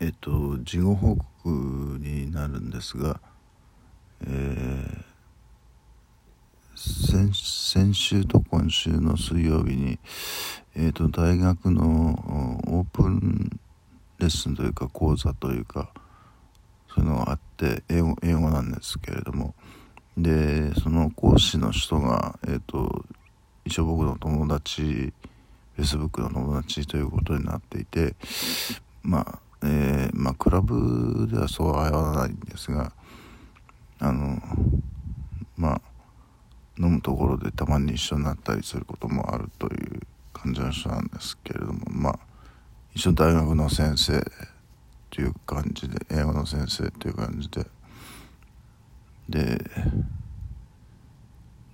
えっと事後報告になるんですが、えー、先先週と今週の水曜日に、えーと、大学のオープンレッスンというか講座というかそういうのがあって英語英語なんですけれどもでその講師の人が、えーと一応僕の友達 Facebook の友達ということになっていてまあえー、まあクラブではそうはわないんですがあのまあ飲むところでたまに一緒になったりすることもあるという感じの人なんですけれどもまあ一緒大学の先生という感じで英語の先生という感じで。で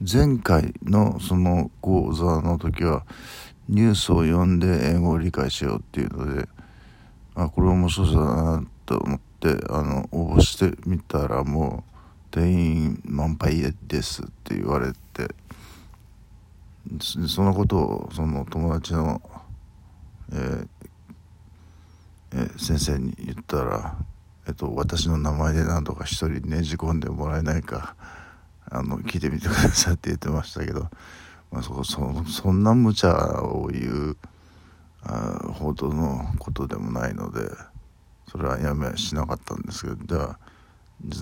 前回のその講座の時はニュースを読んで英語を理解しようっていうのであこれ面白そうだなと思ってあの応募してみたらもう定員満杯ですって言われてそのことをその友達の、えーえー、先生に言ったら、えっと、私の名前で何とか一人ねじ込んでもらえないかあの聞いてみてくださいって言ってましたけど、まあ、そそそんな無茶を言うあほどのことでもないのでそれはやめしなかったんですけどじゃあ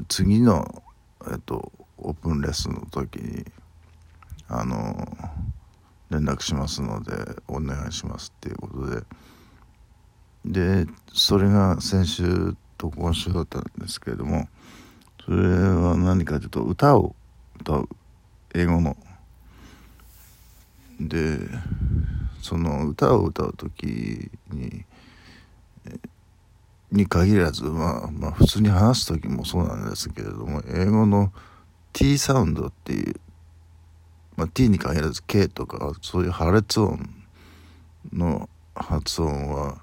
次の、えっと、オープンレッスンの時にあの連絡しますのでお願いしますっていうことで。でそれが先週と今週だったんですけれどもそれは何かというと歌を歌う英語の。でその歌を歌う時にに限らず、まあ、まあ普通に話す時もそうなんですけれども英語の T サウンドっていう、まあ、T に限らず K とかそういう破裂音の発音は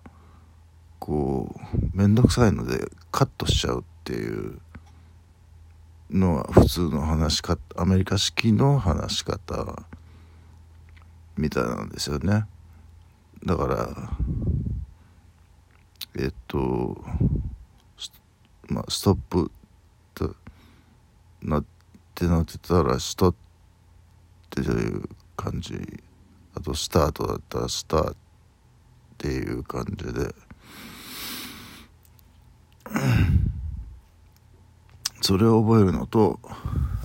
こう面倒くさいのでカットしちゃうっていうのは普通の話し方アメリカ式の話し方みたいなんですよね。だからえっとまあストップとなってなってたらストっていう感じ。あとスタートだったらスターっていう感じで。それを覚えるのと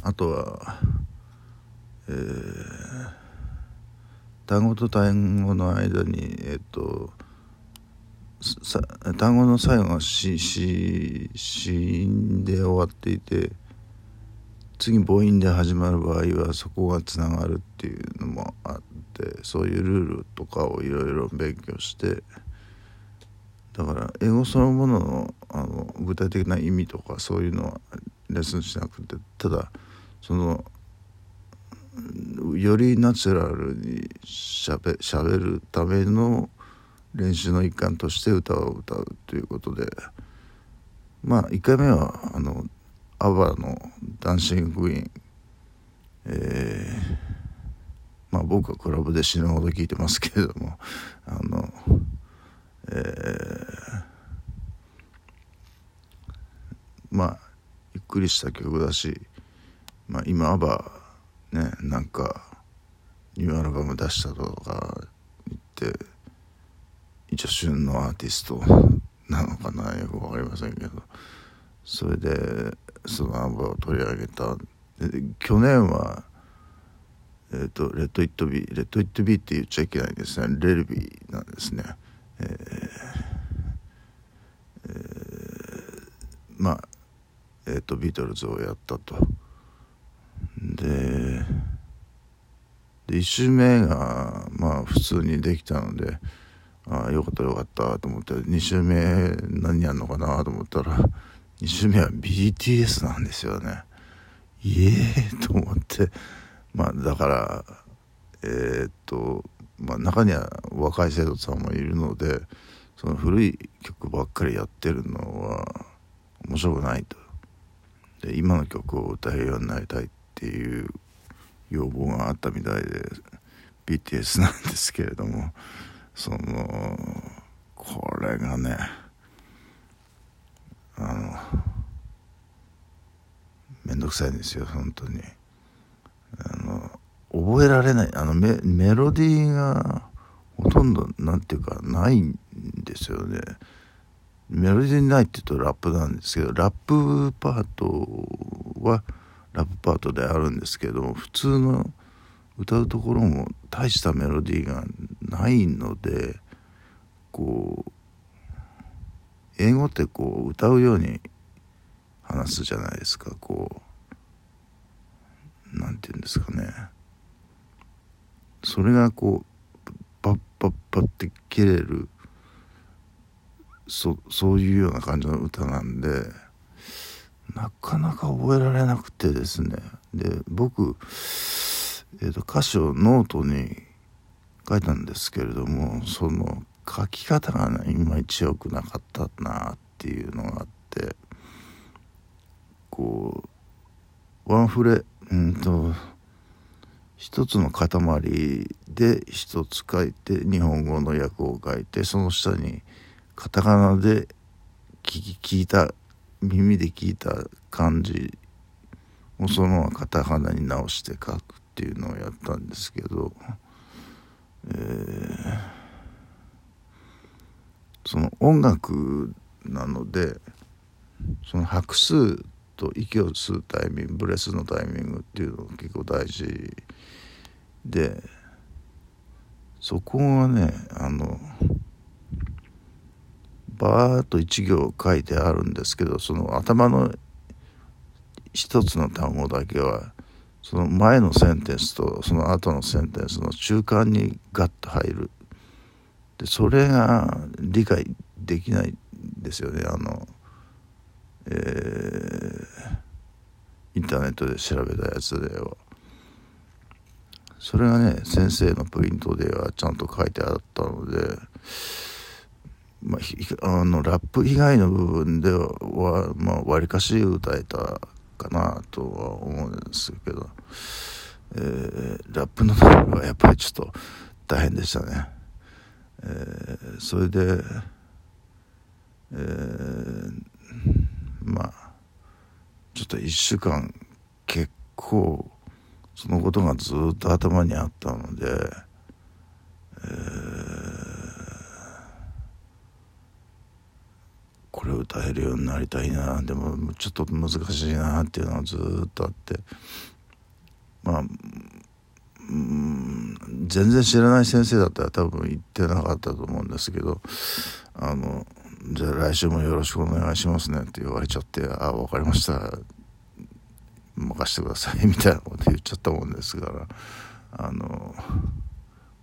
あとはえー単語と単語の間にえっと単語の最後が死んで終わっていて次母音で始まる場合はそこがつながるっていうのもあってそういうルールとかをいろいろ勉強してだから英語そのもののあの具体的な意味とかそういうのはレッスンしなくてただそのよりナチュラルにしゃべしゃべるための練習の一環として歌を歌うということで。まあ1回目はあのアバの「ダンシング・クイーン」えー、まあ僕はクラブで死ぬほど聴いてますけれども。あのえー、まあゆっくりした曲だし、まあ、今アバねなんかニューアルバム出したとか言って一応旬のアーティスト なのかなよく分かりませんけど。それでそのアルバムを取り上げた。で去年はえっ、ー、と「 Let It Be」「レッド・イット・ビー」って言っちゃいけないんですね。 Let It Be なんですね。えー、え、まあえっ、ー、とビートルズをやったと。でで1周目がまあ普通にできたのでああよかったよかったと思って2周目何やんのかなと思ったら2周目は BTS なんですよね。いえーと思って。まあだからえー、っとまあ中には若い生徒さんもいるのでその古い曲ばっかりやってるのは面白くないと。で今の曲を歌えるようになりたいっていう要望があったみたいで BTS なんですけれどもそのこれがねあの面倒くさいんですよ本当に。あの覚えられないあのメメロディーがほとんど何ていうかないんですよね。メロディーないって言うとラップなんですけどラップパートは「ラップパートであるんですけど普通の歌うところも大したメロディーがないのでこう英語ってこう歌うように話すじゃないですか。こう何て言うんですかね。それがこうパッパッパッて切れるそそういうような感じの歌なんでなかなか覚えられなくてですね。で僕、えーと、歌詞をノートに書いたんですけれどもその書き方がねいまいち良くなかったなっていうのがあってこうワンフレうんと一つの塊で一つ書いて日本語の訳を書いてその下にカタカナで聞聞いた耳で聞いた感じをそのままカタカナに直して書くっていうのをやったんですけど、えー、その音楽なのでその拍数と息を吸うタイミングブレスのタイミングっていうのが結構大事でそこはねあのバーッと1行書いてあるんですけどその頭の一つの単語だけはその前のセンテンスとその後のセンテンスの中間にガッと入る。でそれが理解できないんですよね。あのえー、インターネットで調べたやつでは。それがね先生のプリントではちゃんと書いてあったのでまあ、あのラップ以外の部分ではまあわりかし歌えたかなとは思うんですけど、えー、ラップのところはやっぱりちょっと大変でしたね、えー、それで、えー、まあちょっと1週間結構そのことがずっと頭にあったので、えー、これを歌えるようになりたいなでもちょっと難しいなっていうのはずっとあってまあうん全然知らない先生だったら多分言ってなかったと思うんですけどあのじゃあ来週もよろしくお願いしますねって言われちゃって、あ、分かりました。任してくださいみたいなこと言っちゃったもんですから、あの、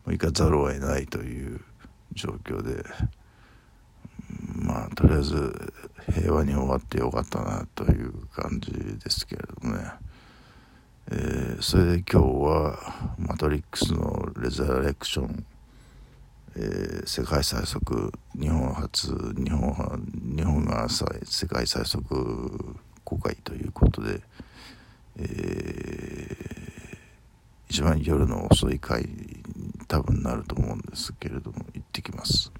行かざるを得ないという状況で、とりあえず平和に終わってよかったなという感じですけれどもね。えー、それで今日は「マトリックス」のレザレクションえー、世界最速日本初日本日本が世界最速公開ということで、えー、一番夜の遅い回多分なると思うんですけれども行ってきます。